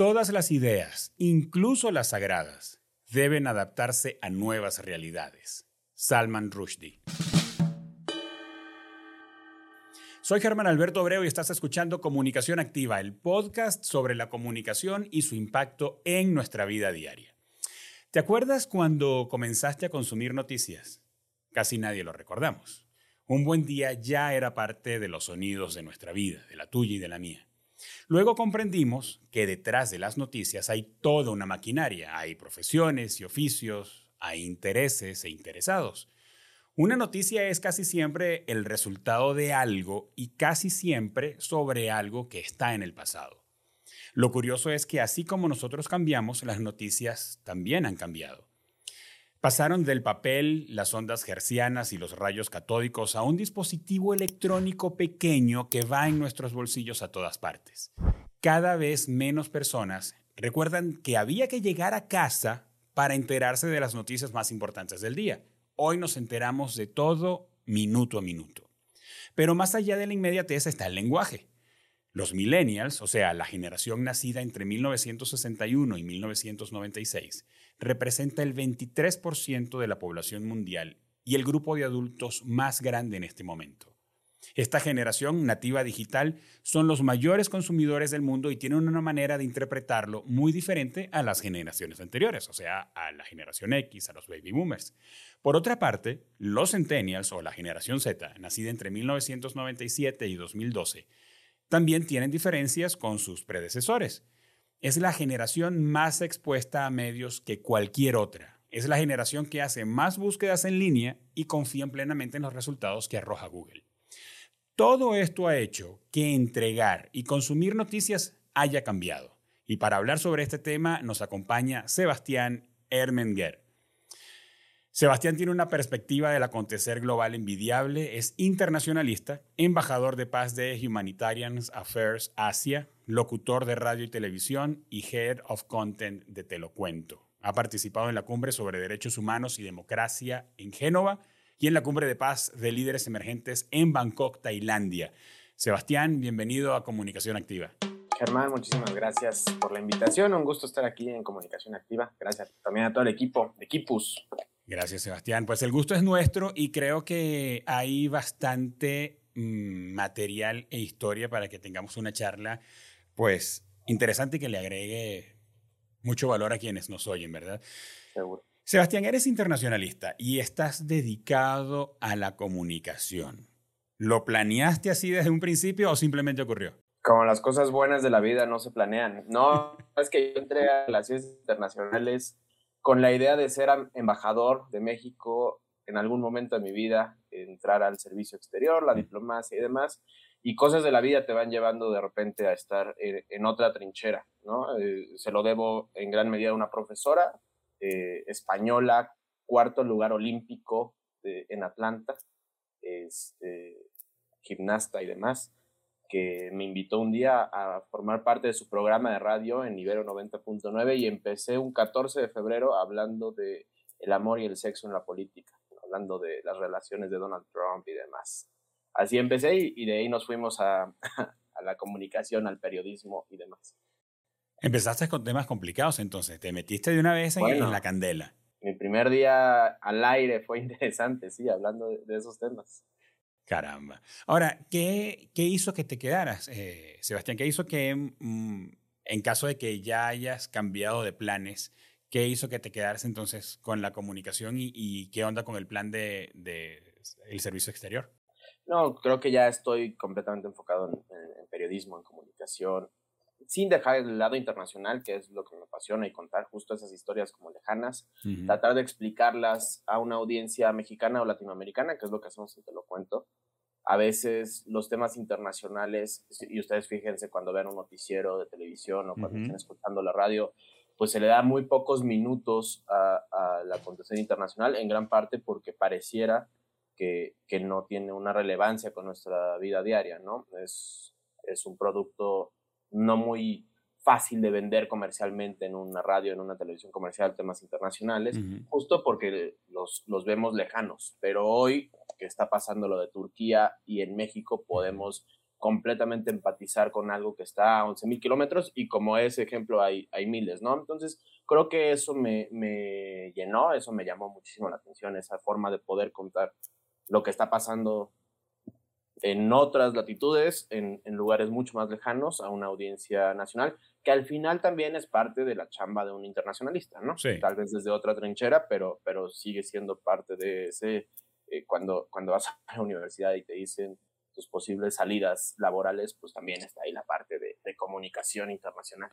Todas las ideas, incluso las sagradas, deben adaptarse a nuevas realidades. Salman Rushdie. Soy Germán Alberto Obreo y estás escuchando Comunicación Activa, el podcast sobre la comunicación y su impacto en nuestra vida diaria. ¿Te acuerdas cuando comenzaste a consumir noticias? Casi nadie lo recordamos. Un buen día ya era parte de los sonidos de nuestra vida, de la tuya y de la mía. Luego comprendimos que detrás de las noticias hay toda una maquinaria, hay profesiones y oficios, hay intereses e interesados. Una noticia es casi siempre el resultado de algo y casi siempre sobre algo que está en el pasado. Lo curioso es que así como nosotros cambiamos, las noticias también han cambiado. Pasaron del papel, las ondas hercianas y los rayos catódicos a un dispositivo electrónico pequeño que va en nuestros bolsillos a todas partes. Cada vez menos personas recuerdan que había que llegar a casa para enterarse de las noticias más importantes del día. Hoy nos enteramos de todo minuto a minuto. Pero más allá de la inmediatez está el lenguaje. Los millennials, o sea, la generación nacida entre 1961 y 1996, representa el 23% de la población mundial y el grupo de adultos más grande en este momento. Esta generación nativa digital son los mayores consumidores del mundo y tienen una manera de interpretarlo muy diferente a las generaciones anteriores, o sea, a la generación X, a los baby boomers. Por otra parte, los centennials o la generación Z, nacida entre 1997 y 2012, también tienen diferencias con sus predecesores. Es la generación más expuesta a medios que cualquier otra. Es la generación que hace más búsquedas en línea y confían plenamente en los resultados que arroja Google. Todo esto ha hecho que entregar y consumir noticias haya cambiado. Y para hablar sobre este tema nos acompaña Sebastián Ermenger. Sebastián tiene una perspectiva del acontecer global envidiable, es internacionalista, embajador de paz de Humanitarian Affairs Asia, locutor de radio y televisión y Head of Content de Te lo Cuento. Ha participado en la cumbre sobre derechos humanos y democracia en Génova y en la cumbre de paz de líderes emergentes en Bangkok, Tailandia. Sebastián, bienvenido a Comunicación Activa. Germán, muchísimas gracias por la invitación. Un gusto estar aquí en Comunicación Activa. Gracias también a todo el equipo de. Gracias, Sebastián. Pues el gusto es nuestro y creo que hay bastante mm, material e historia para que tengamos una charla, pues interesante y que le agregue mucho valor a quienes nos oyen, ¿verdad? Seguro. Sebastián, eres internacionalista y estás dedicado a la comunicación. ¿Lo planeaste así desde un principio o simplemente ocurrió? Como las cosas buenas de la vida no se planean. No, es que yo entré a relaciones internacionales con la idea de ser embajador de México en algún momento de mi vida, entrar al servicio exterior, la diplomacia y demás, y cosas de la vida te van llevando de repente a estar en, otra trinchera, ¿no? Eh, se lo debo en gran medida a una profesora eh, española, cuarto lugar olímpico en Atlanta, este, gimnasta y demás, que me invitó un día a formar parte de su programa de radio en Ibero 90.9 y empecé un 14 de febrero hablando de el amor y el sexo en la política, hablando de las relaciones de Donald Trump y demás. Así empecé y, de ahí nos fuimos a, a la comunicación, al periodismo y demás. Empezaste con temas complicados, entonces te metiste de una vez en, la candela. Mi primer día al aire fue interesante, sí, hablando de, esos temas. Caramba. Ahora, ¿qué, qué hizo que te quedaras, eh, Sebastián? ¿Qué hizo que, mm, en caso de que ya hayas cambiado de planes, qué hizo que te quedaras entonces con la comunicación y, qué onda con el plan de, de, el servicio exterior? No, creo que ya estoy completamente enfocado en periodismo, en comunicación, sin dejar el lado internacional, que es lo que me apasiona, y contar justo esas historias como lejanas, tratar de explicarlas a una audiencia mexicana o latinoamericana, que es lo que hacemos y Te lo cuento. A veces los temas internacionales, y ustedes fíjense cuando ven un noticiero de televisión o cuando estén escuchando la radio, pues se le da muy pocos minutos a, a la acontecer internacional, en gran parte porque pareciera que, que, no tiene una relevancia con nuestra vida diaria, ¿no? Es, es un producto no muy fácil de vender comercialmente en una radio, en una televisión comercial, temas internacionales, justo porque los, los vemos lejanos. Pero hoy que está pasando lo de Turquía y en México podemos completamente empatizar con algo que está a 11.000 kilómetros y como ese ejemplo hay, hay miles, ¿no? Entonces, creo que eso me, me, llenó, eso me llamó muchísimo la atención, esa forma de poder contar lo que está pasando en otras latitudes, en, en lugares mucho más lejanos a una audiencia nacional, que al final también es parte de la chamba de un internacionalista, ¿no? Sí. Tal vez desde otra trinchera, pero, pero sigue siendo parte de ese, eh, cuando, cuando vas a la universidad y te dicen tus posibles salidas laborales, pues también está ahí la parte de, de comunicación internacional.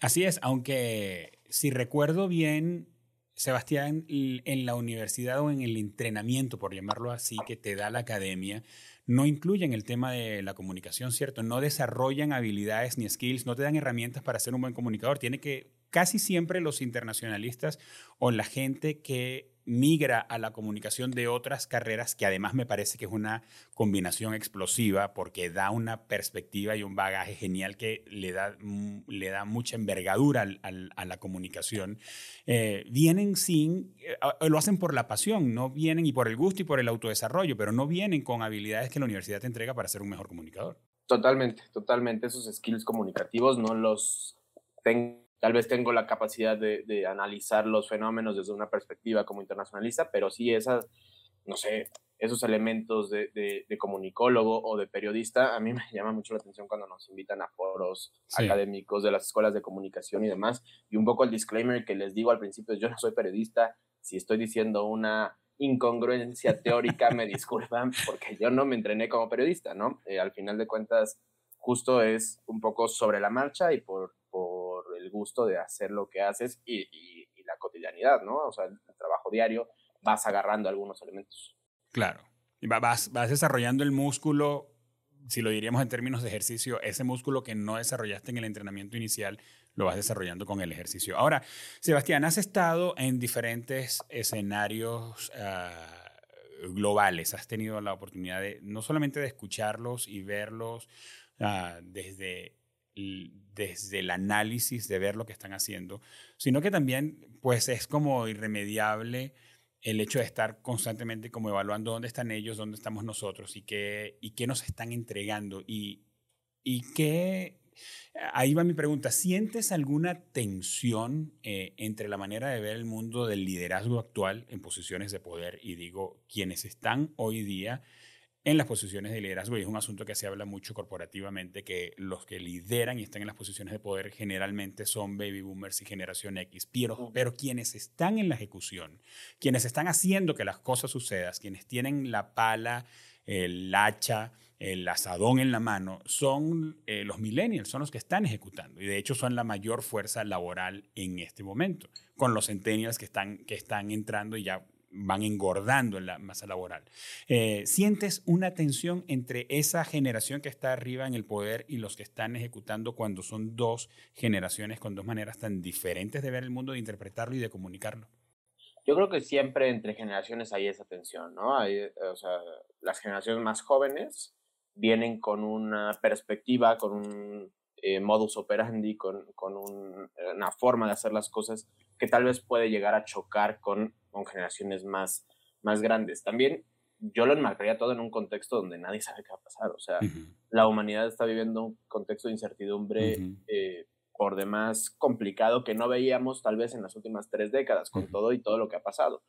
Así es, aunque si recuerdo bien, Sebastián, en la universidad o en el entrenamiento, por llamarlo así, que te da la academia, no incluyen el tema de la comunicación, ¿cierto? No desarrollan habilidades ni skills, no te dan herramientas para ser un buen comunicador. Tiene que, casi siempre los internacionalistas o la gente que migra a la comunicación de otras carreras, que además me parece que es una combinación explosiva porque da una perspectiva y un bagaje genial que le da, mm, le da mucha envergadura a la comunicación. Eh, vienen sin, eh, lo hacen por la pasión, no vienen y por el gusto y por el autodesarrollo, pero no vienen con habilidades que la universidad te entrega para ser un mejor comunicador. Totalmente, totalmente. Esos skills comunicativos no los tengo Tal vez tengo la capacidad de, analizar los fenómenos desde una perspectiva como internacionalista, pero sí esas, no sé, esos elementos de, comunicólogo o de periodista, a mí me llama mucho la atención cuando nos invitan a foros académicos de las escuelas de comunicación y demás. Y un poco el disclaimer que les digo al principio, yo no soy periodista, si estoy diciendo una incongruencia teórica, me disculpan, porque yo no me entrené como periodista, ¿no? Eh, al final de cuentas, justo es un poco sobre la marcha y por el gusto de hacer lo que haces y, la cotidianidad, ¿no? O sea, el, trabajo diario, vas agarrando algunos elementos. Claro. Y vas, vas desarrollando el músculo, si lo diríamos en términos de ejercicio, ese músculo que no desarrollaste en el entrenamiento inicial, lo vas desarrollando con el ejercicio. Ahora, Sebastián, has estado en diferentes escenarios ah, globales, has tenido la oportunidad de no solamente de escucharlos y verlos uh, desde desde el análisis de ver lo que están haciendo, sino que también pues es como irremediable el hecho de estar constantemente como evaluando dónde están ellos, dónde estamos nosotros y qué, y qué nos están entregando. Y, y qué... Ahí va mi pregunta, ¿sientes alguna tensión eh, entre la manera de ver el mundo del liderazgo actual en posiciones de poder y digo, quienes están hoy día en las posiciones de liderazgo. Y es un asunto que se habla mucho corporativamente, que los que lideran y están en las posiciones de poder generalmente son baby boomers y generación X. Pero, pero quienes están en la ejecución, quienes están haciendo que las cosas sucedan, quienes tienen la pala, el hacha, el asadón en la mano, son eh, los millennials, son los que están ejecutando. Y de hecho son la mayor fuerza laboral en este momento, con los centennials que están, que están entrando y ya van engordando en la masa laboral. Eh, ¿Sientes una tensión entre esa generación que está arriba en el poder y los que están ejecutando cuando son dos generaciones con dos maneras tan diferentes de ver el mundo, de interpretarlo y de comunicarlo? Yo creo que siempre entre generaciones hay esa tensión, ¿no? Hay, o sea, las generaciones más jóvenes vienen con una perspectiva, con un eh, modus operandi, con, con una forma de hacer las cosas que tal vez puede llegar a chocar con con generaciones más, más grandes. También yo lo enmarcaría todo en un contexto donde nadie sabe qué va a pasar. O sea, la humanidad está viviendo un contexto de incertidumbre eh, por demás complicado que no veíamos tal vez en las últimas tres décadas, con todo y todo lo que ha pasado.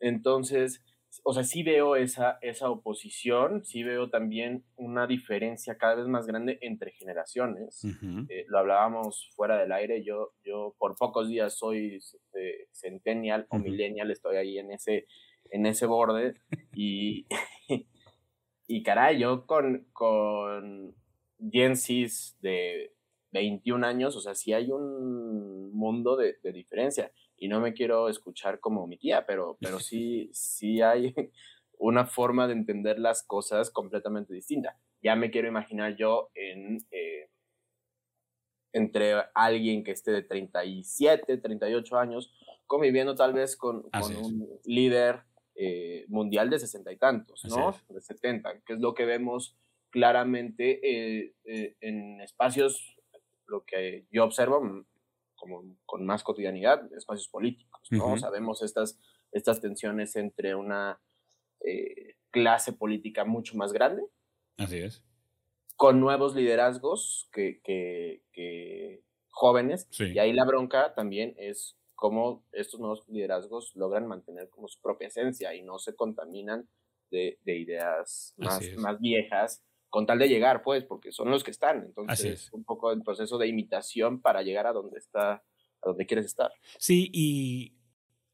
Entonces, o sea, sí veo esa, esa oposición, sí veo también una diferencia cada vez más grande entre generaciones. Eh, lo hablábamos fuera del aire, yo, yo por pocos días soy eh, centennial o millennial, estoy ahí en ese, en ese borde y, y caray, yo con, con Gen de 21 años, o sea, sí hay un mundo de, de diferencia y no me quiero escuchar como mi tía, pero, pero sí, sí hay una forma de entender las cosas completamente distinta. Ya me quiero imaginar yo en, eh, entre alguien que esté de 37, 38 años, conviviendo tal vez con, con un líder eh, mundial de sesenta y tantos, ¿no? De 70, que es lo que vemos claramente eh, en espacios, lo que yo observo, como con más cotidianidad, espacios políticos, ¿no? Sabemos estas, estas tensiones entre una eh, clase política mucho más grande. Así es. con nuevos liderazgos que, que, jóvenes. Y ahí la bronca también es cómo estos nuevos liderazgos logran mantener como su propia esencia y no se contaminan de, de ideas más, más viejas con tal de llegar, pues, porque son los que están. Entonces, es. un poco el proceso de imitación para llegar a donde está, a donde quieres estar. Sí, y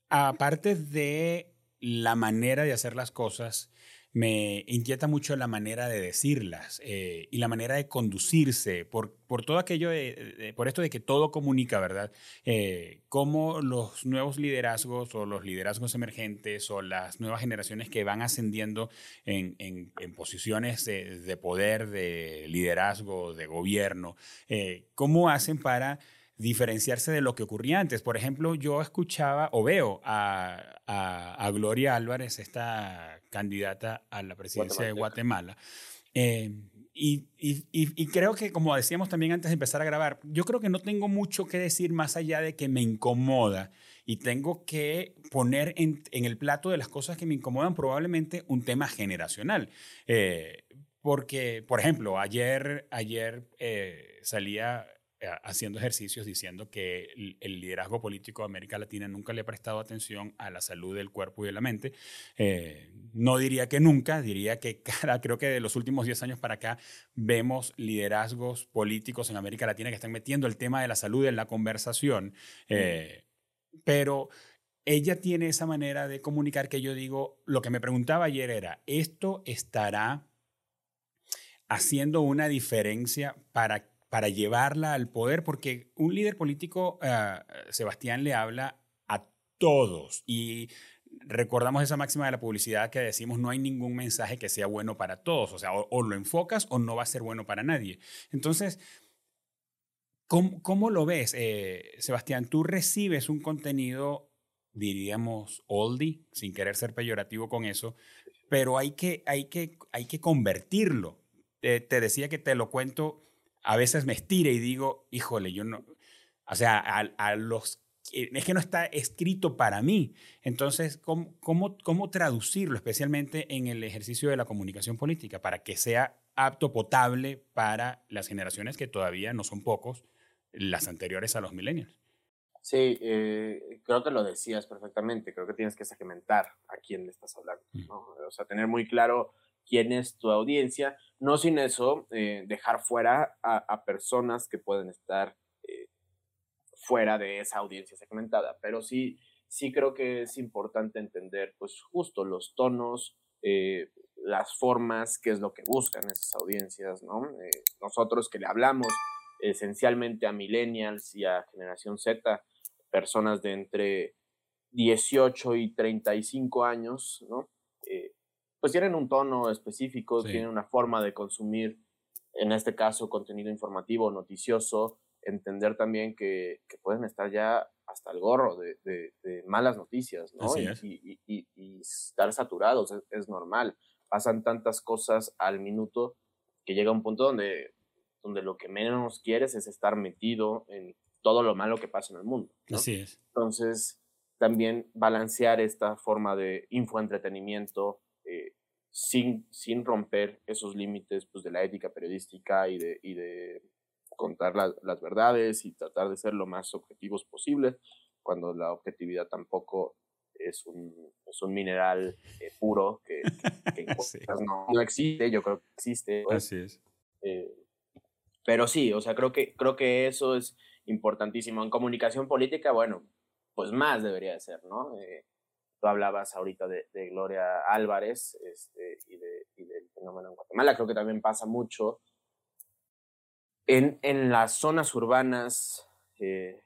aparte de la manera de hacer las cosas, me inquieta mucho la manera de decirlas eh, y la manera de conducirse por, por todo aquello, de, por esto de que todo comunica, ¿verdad? Eh, cómo los nuevos liderazgos o los liderazgos emergentes o las nuevas generaciones que van ascendiendo en, en, posiciones de, poder, de liderazgo, de gobierno, eh, cómo hacen para diferenciarse de lo que ocurría antes. Por ejemplo, yo escuchaba o veo a, a, Gloria Álvarez, esta candidata a la presidencia de Guatemala. Eh, y, y, y, creo que, como decíamos también antes de empezar a grabar, yo creo que no tengo mucho que decir más allá de que me incomoda y tengo que poner en, en el plato de las cosas que me incomodan probablemente un tema generacional. Eh, porque, por ejemplo, ayer, ayer eh, salía haciendo ejercicios diciendo que el, liderazgo político de América Latina nunca le ha prestado atención a la salud del cuerpo y de la mente. Eh, no diría que nunca, diría que cada, creo que de los últimos 10 años para acá vemos liderazgos políticos en América Latina que están metiendo el tema de la salud en la conversación. Eh, pero ella tiene esa manera de comunicar que yo digo, lo que me preguntaba ayer era, ¿esto estará haciendo una diferencia para para llevarla al poder, porque un líder político, ah, Sebastián, le habla a todos y recordamos esa máxima de la publicidad que decimos no hay ningún mensaje que sea bueno para todos, o sea, o, lo enfocas o no va a ser bueno para nadie. Entonces, ¿cómo, lo ves, eh, Sebastián? Tú recibes un contenido, diríamos, oldie, sin querer ser peyorativo con eso, pero hay que, hay que, hay que convertirlo. te decía que te lo cuento a veces me estire y digo, híjole, yo no, o sea, a, los, es que no está escrito para mí. Entonces, ¿cómo, ¿cómo, cómo, traducirlo, especialmente en el ejercicio de la comunicación política, para que sea apto, potable para las generaciones que todavía no son pocos, las anteriores a los millennials? Sí, eh, creo que lo decías perfectamente. Creo que tienes que segmentar a quién le estás hablando. O sea, tener muy claro quién es tu audiencia, no sin eso eh, dejar fuera a, personas que pueden estar eh, fuera de esa audiencia segmentada, pero sí, sí creo que es importante entender pues justo los tonos, eh, las formas, qué es lo que buscan esas audiencias, ¿no? nosotros que le hablamos esencialmente a millennials y a generación Z, personas de entre 18 y 35 años, ¿no? Pues tienen un tono específico, tienen una forma de consumir, en este caso, contenido informativo, noticioso, entender también que, pueden estar ya hasta el gorro de, malas noticias, ¿no? Y, y, estar saturados es, normal. Pasan tantas cosas al minuto que llega un punto donde, donde lo que menos quieres es estar metido en todo lo malo que pasa en el mundo. Así es. Entonces, también balancear esta forma de infoentretenimiento, sin, sin romper esos límites pues, de la ética periodística y de, y de contar las verdades y tratar de ser lo más objetivos posible, cuando la objetividad tampoco es un, es un mineral eh, puro que, no, existe, yo creo que existe. Así es. Eh, pero sí, o sea, creo que, creo que eso es importantísimo. En comunicación política, bueno, pues más debería de ser, ¿no? Tú hablabas ahorita de, Gloria Álvarez este, y, de, del fenómeno en Guatemala. Creo que también pasa mucho en, en las zonas urbanas eh,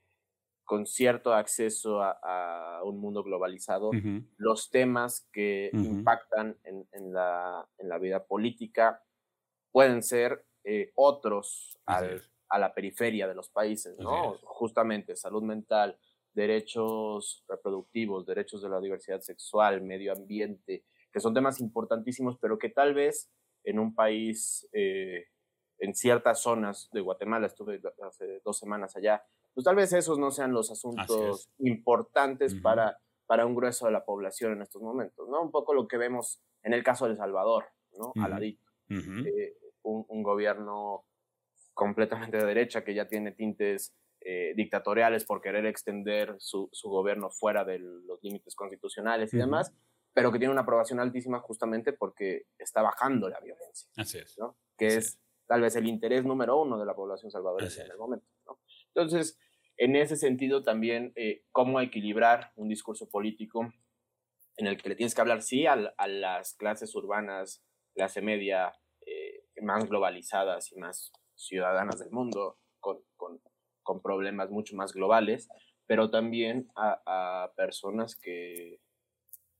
con cierto acceso a, un mundo globalizado, los temas que impactan en, en, la, en, la, vida política pueden ser eh, otros a la periferia de los países, ¿no? Justamente salud mental, derechos reproductivos, derechos de la diversidad sexual, medio ambiente, que son temas importantísimos, pero que tal vez en un país, eh, en ciertas zonas de Guatemala, estuve hace dos semanas allá, pues tal vez esos no sean los asuntos importantes para, para un grueso de la población en estos momentos, ¿no? Un poco lo que vemos en el caso de El Salvador, ¿no? Aladito. Eh, un, gobierno completamente de derecha que ya tiene tintes eh, dictatoriales por querer extender su, gobierno fuera de los límites constitucionales y demás, pero que tiene una aprobación altísima justamente porque está bajando la violencia. Así es. Que es, tal vez el interés número uno de la población salvadoreña en el momento. Entonces, en ese sentido también, eh, cómo equilibrar un discurso político en el que le tienes que hablar, sí, a, las clases urbanas, clase media, eh, más globalizadas y más ciudadanas del mundo, con, con, con problemas mucho más globales, pero también a, a personas que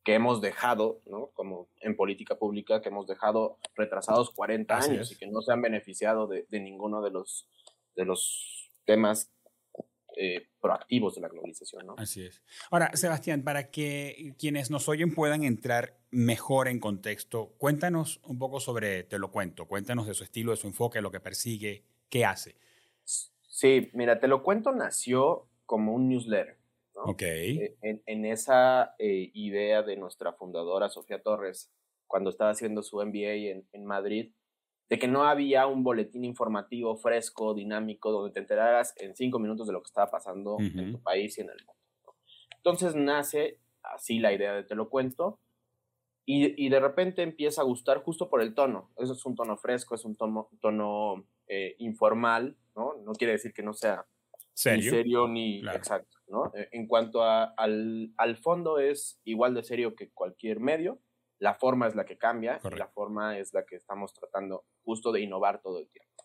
que hemos dejado, ¿no? Como en política pública, que hemos dejado retrasados 40 años y que no se han beneficiado de, ninguno de los, de los temas eh, proactivos de la globalización, ¿no? Así es. Ahora, Sebastián, para que quienes nos oyen puedan entrar mejor en contexto, cuéntanos un poco sobre Te lo cuento, cuéntanos de su estilo, de su enfoque, lo que persigue, qué hace. Sí, mira, Te lo cuento nació como un newsletter. E, en, esa eh, idea de nuestra fundadora, Sofía Torres, cuando estaba haciendo su MBA en, Madrid, de que no había un boletín informativo fresco, dinámico, donde te enteraras en cinco minutos de lo que estaba pasando en tu país y en el mundo. Entonces nace así la idea de Te lo cuento, y, de repente empieza a gustar justo por el tono. Eso es un tono fresco, es un tono, tono eh, informal, ¿no? No quiere decir que no sea ¿Serio? ni serio ni exacto, ¿no? E, en cuanto al, al, fondo es igual de serio que cualquier medio, la forma es la que cambia, la forma es la que estamos tratando justo de innovar todo el tiempo.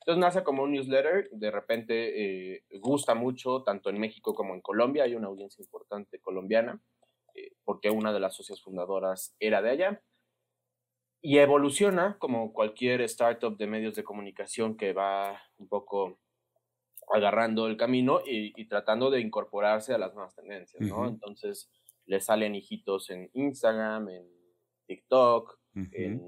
Entonces nace como un newsletter, de repente eh, gusta mucho, tanto en México como en Colombia, hay una audiencia importante colombiana, eh, porque una de las socias fundadoras era de allá, y evoluciona como cualquier startup de medios de comunicación que va un poco agarrando el camino y, tratando de incorporarse a las nuevas tendencias, ¿no? Entonces le salen hijitos en Instagram, en TikTok, en,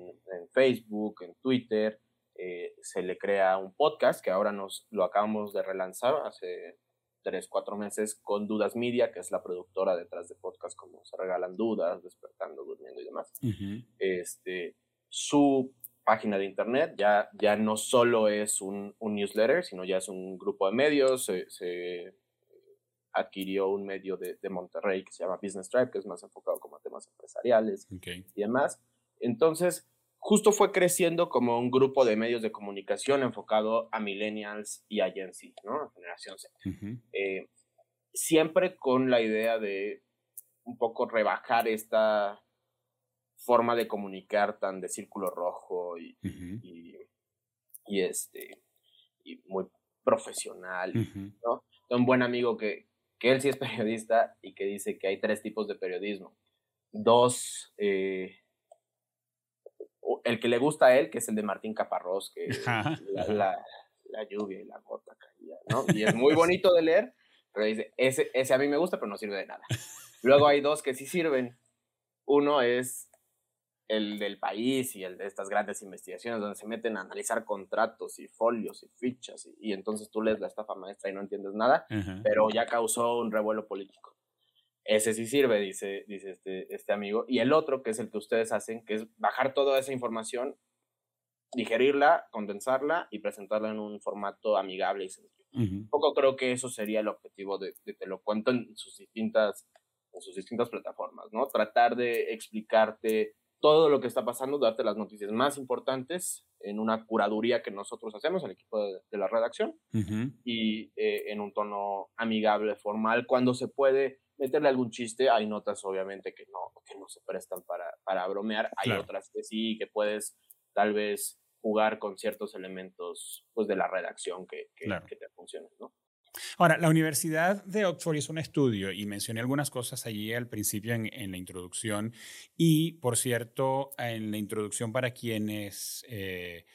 Facebook, en Twitter. Eh, se le crea un podcast que ahora nos lo acabamos de relanzar hace tres, cuatro meses con Dudas Media, que es la productora detrás de podcasts como Se Regalan Dudas, Despertando, Durmiendo y demás. este, su página de internet, ya, ya no solo es un, newsletter, sino ya es un grupo de medios, se, adquirió un medio de, Monterrey que se llama Business Tribe, que es más enfocado como a temas empresariales y demás. Entonces, justo fue creciendo como un grupo de medios de comunicación enfocado a millennials y a Gen Z, ¿no? Generación Z. Eh, siempre con la idea de un poco rebajar esta forma de comunicar tan de círculo rojo y, y, este, y muy profesional, ¿no? Un buen amigo que, que él sí es periodista y que dice que hay tres tipos de periodismo. Dos, eh, el que le gusta a él, que es el de Martín Caparrós, que la, la, lluvia y la gota caía, ¿no? Y es muy bonito de leer, pero dice, ese, ese a mí me gusta, pero no sirve de nada. Luego hay dos que sí sirven. Uno es el del país y el de estas grandes investigaciones donde se meten a analizar contratos y folios y fichas y, entonces tú lees la estafa maestra y no entiendes nada, pero ya causó un revuelo político. Ese sí sirve, dice, dice este, este amigo. Y el otro, que es el que ustedes hacen, que es bajar toda esa información, digerirla, condensarla y presentarla en un formato amigable y sencillo. Un poco creo que eso sería el objetivo de, de Te lo cuento en sus distintas en sus distintas plataformas, ¿no? Tratar de explicarte todo lo que está pasando, darte las noticias más importantes en una curaduría que nosotros hacemos, el equipo de, la redacción, y eh, en un tono amigable, formal. Cuando se puede meterle algún chiste, hay notas obviamente que no, que no se prestan para, para bromear, hay otras que sí, que puedes tal vez jugar con ciertos elementos pues, de la redacción que, que, que te funcionen, ¿no? Ahora, la Universidad de Oxford hizo un estudio y mencioné algunas cosas allí al principio en, la introducción. Y, por cierto, en la introducción para quienes eh,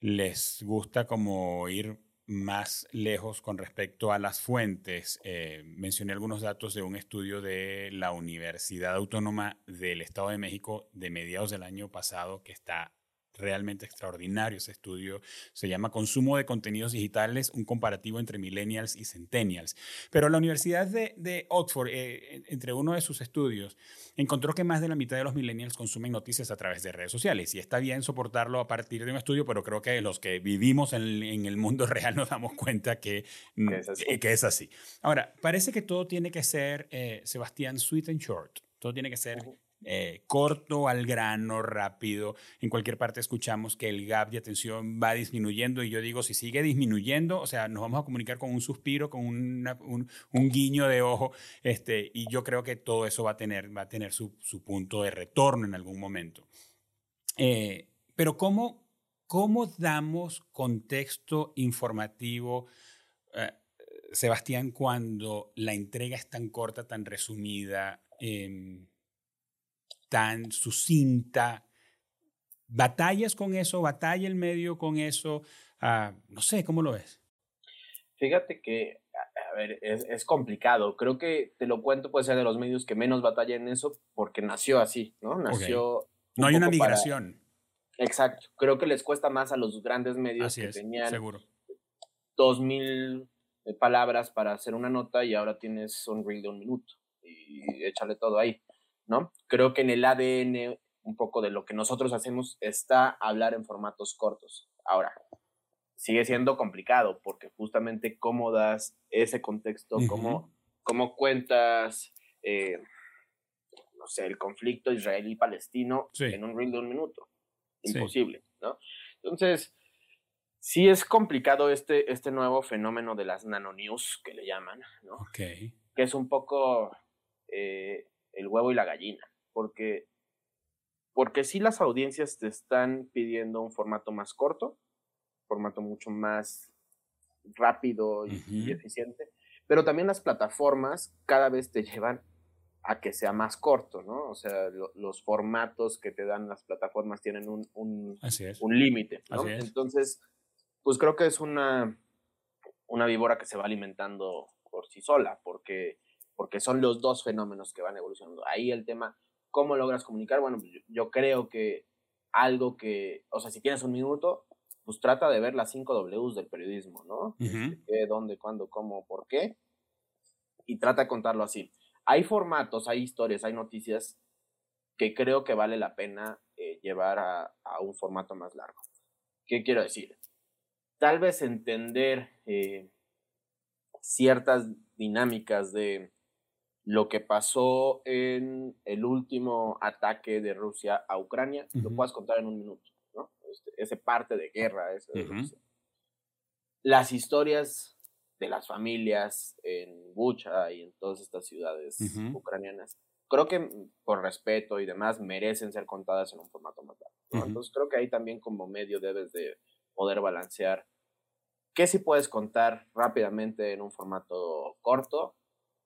les gusta como ir más lejos con respecto a las fuentes, eh, mencioné algunos datos de un estudio de la Universidad Autónoma del Estado de México de mediados del año pasado que está realmente extraordinario ese estudio. Se llama Consumo de contenidos digitales, un comparativo entre millennials y centennials. Pero la Universidad de, Oxford, eh, entre uno de sus estudios, encontró que más de la mitad de los millennials consumen noticias a través de redes sociales. Y está bien soportarlo a partir de un estudio, pero creo que los que vivimos en, el mundo real nos damos cuenta que, mm, que, es, así. Ahora, parece que todo tiene que ser, eh, Sebastián, sweet and short. Todo tiene que ser eh, corto al grano, rápido. En cualquier parte escuchamos que el gap de atención va disminuyendo y yo digo, si sigue disminuyendo, o sea, nos vamos a comunicar con un suspiro, con un, guiño de ojo, este, y yo creo que todo eso va a tener, va a tener su, punto de retorno en algún momento. Eh, pero ¿cómo, ¿cómo damos contexto informativo? Eh, Sebastián, cuando la entrega es tan corta, tan resumida, eh, tan sucinta. ¿Batallas con eso? ¿Batalla el medio con eso? Ah, no sé, ¿cómo lo ves? Fíjate que, a, ver, es, complicado. Creo que te lo cuento, puede ser de los medios que menos batalla en eso porque nació así, ¿no? Nació. No hay una migración. Exacto. Creo que les cuesta más a los grandes medios que tenían seguro. dos mil eh, palabras para hacer una nota y ahora tienes un reel de un minuto y échale todo ahí. ¿No? Creo que en el ADN un poco de lo que nosotros hacemos está hablar en formatos cortos. Ahora, sigue siendo complicado porque justamente cómo das ese contexto, cómo, cuentas, eh, no sé, el conflicto israelí-palestino en un reel de un minuto. Imposible, ¿no? Entonces, sí es complicado este, este nuevo fenómeno de las nanonews, que le llaman, ¿no? Que es un poco... Eh, el huevo y la gallina, porque, porque sí las audiencias te están pidiendo un formato más corto, formato mucho más rápido y, eficiente, pero también las plataformas cada vez te llevan a que sea más corto, ¿no? O sea, los formatos que te dan las plataformas tienen un, un, un límite, ¿no? Entonces, pues creo que es una, una víbora que se va alimentando por sí sola, porque porque son los dos fenómenos que van evolucionando. Ahí el tema, ¿cómo logras comunicar? Bueno, pues yo, creo que algo que, o sea, si tienes un minuto, pues trata de ver las cinco Ws del periodismo, ¿no? ¿Qué, dónde, cuándo, cómo, por qué? Y trata de contarlo así. Hay formatos, hay historias, hay noticias que creo que vale la pena eh, llevar a, un formato más largo. ¿Qué quiero decir? Tal vez entender eh, ciertas dinámicas de lo que pasó en el último ataque de Rusia a Ucrania, lo puedas contar en un minuto, ¿no? Este, ese parte de guerra, Las historias de las familias en Bucha y en todas estas ciudades ucranianas, creo que por respeto y demás merecen ser contadas en un formato más largo. Entonces creo que ahí también como medio debes de poder balancear qué sí puedes contar rápidamente en un formato corto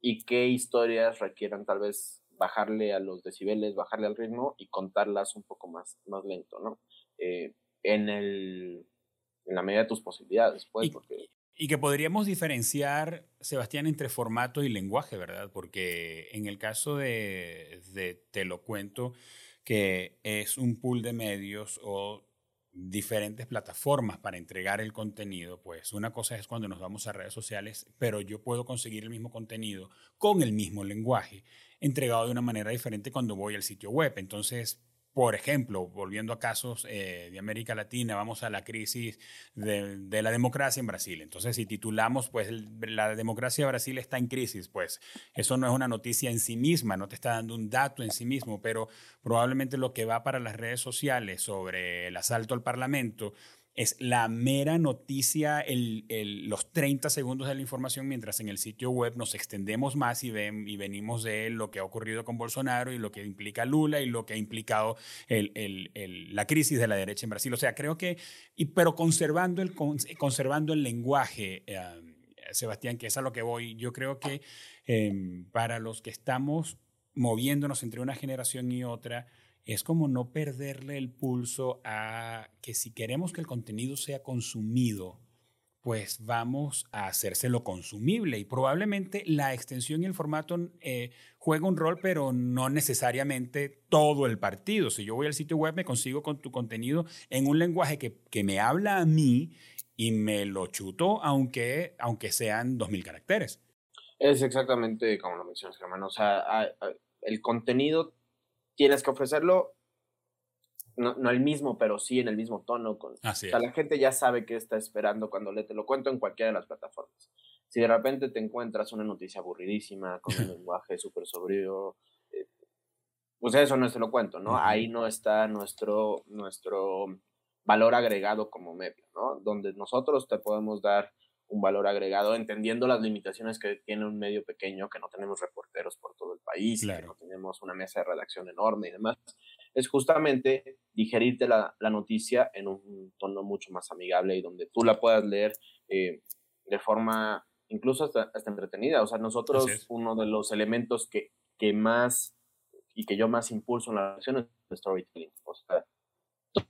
y qué historias requieran tal vez bajarle a los decibeles, bajarle al ritmo y contarlas un poco más, más lento, ¿no? Eh, en, el, en la medida de tus posibilidades, pues, y, porque... Y que podríamos diferenciar, Sebastián, entre formato y lenguaje, ¿verdad? Porque en el caso de, de Te lo cuento, que es un pool de medios o diferentes plataformas para entregar el contenido, pues una cosa es cuando nos vamos a redes sociales, pero yo puedo conseguir el mismo contenido con el mismo lenguaje, entregado de una manera diferente cuando voy al sitio web. Entonces, por ejemplo, volviendo a casos eh, de América Latina, vamos a la crisis de, la democracia en Brasil. Entonces, si titulamos, pues la democracia de Brasil está en crisis, pues eso no es una noticia en sí misma, no te está dando un dato en sí mismo, pero probablemente lo que va para las redes sociales sobre el asalto al Parlamento es la mera noticia, el, los 30 segundos de la información, mientras en el sitio web nos extendemos más y, ven, y venimos de lo que ha ocurrido con Bolsonaro y lo que implica Lula y lo que ha implicado la crisis de la derecha en Brasil. O sea, creo que, y, pero conservando el, conservando el lenguaje, eh, Sebastián, que es a lo que voy, yo creo que em, para los que estamos moviéndonos entre una generación y otra, es como no perderle el pulso a que si queremos que el contenido sea consumido pues vamos a hacérselo consumible y probablemente la extensión y el formato eh, juega un rol, pero no necesariamente todo el partido. Si yo voy al sitio web, me consigo con tu contenido en un lenguaje que, que me habla a mí y me lo chuto, aunque, aunque sean 2.000 caracteres. Es exactamente como lo mencionas, hermano. O sea, el contenido tienes que ofrecerlo no, no, el mismo, pero sí en el mismo tono. Con, o sea, la gente ya sabe qué está esperando cuando le te lo cuento en cualquiera de las plataformas. Si de repente te encuentras una noticia aburridísima, con un lenguaje súper sobrio, eh, pues eso no se lo cuento, ¿no? Ahí no está nuestro, nuestro valor agregado como medio, ¿no? Donde nosotros te podemos dar un valor agregado, entendiendo las limitaciones que tiene un medio pequeño, que no tenemos reporteros por todo el país, que no tenemos una mesa de redacción enorme y demás, es justamente digerirte la, la noticia en un tono mucho más amigable y donde tú la puedas leer eh, de forma incluso hasta, hasta, entretenida. O sea, nosotros uno de los elementos que, que más y que yo más impulso en la relación es el storytelling. O sea,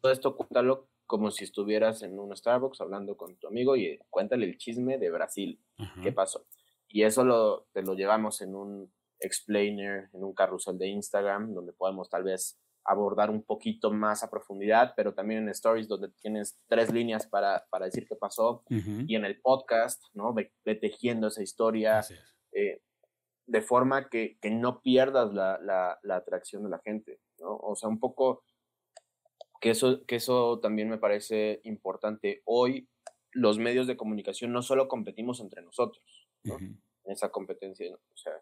todo esto cuéntalo como si estuvieras en un Starbucks hablando con tu amigo y cuéntale el chisme de Brasil, qué pasó. Y eso lo, te lo llevamos en un explainer, en un carrusel de Instagram, donde podemos tal vez abordar un poquito más a profundidad, pero también en stories donde tienes tres líneas para, para decir qué pasó y en el podcast, ¿no? Ve, tejiendo esa historia eh, de forma que, que no pierdas la, la, la, atracción de la gente, ¿no? O sea, un poco que eso, que eso también me parece importante. Hoy los medios de comunicación no solo competimos entre nosotros, ¿no? esa competencia, o sea,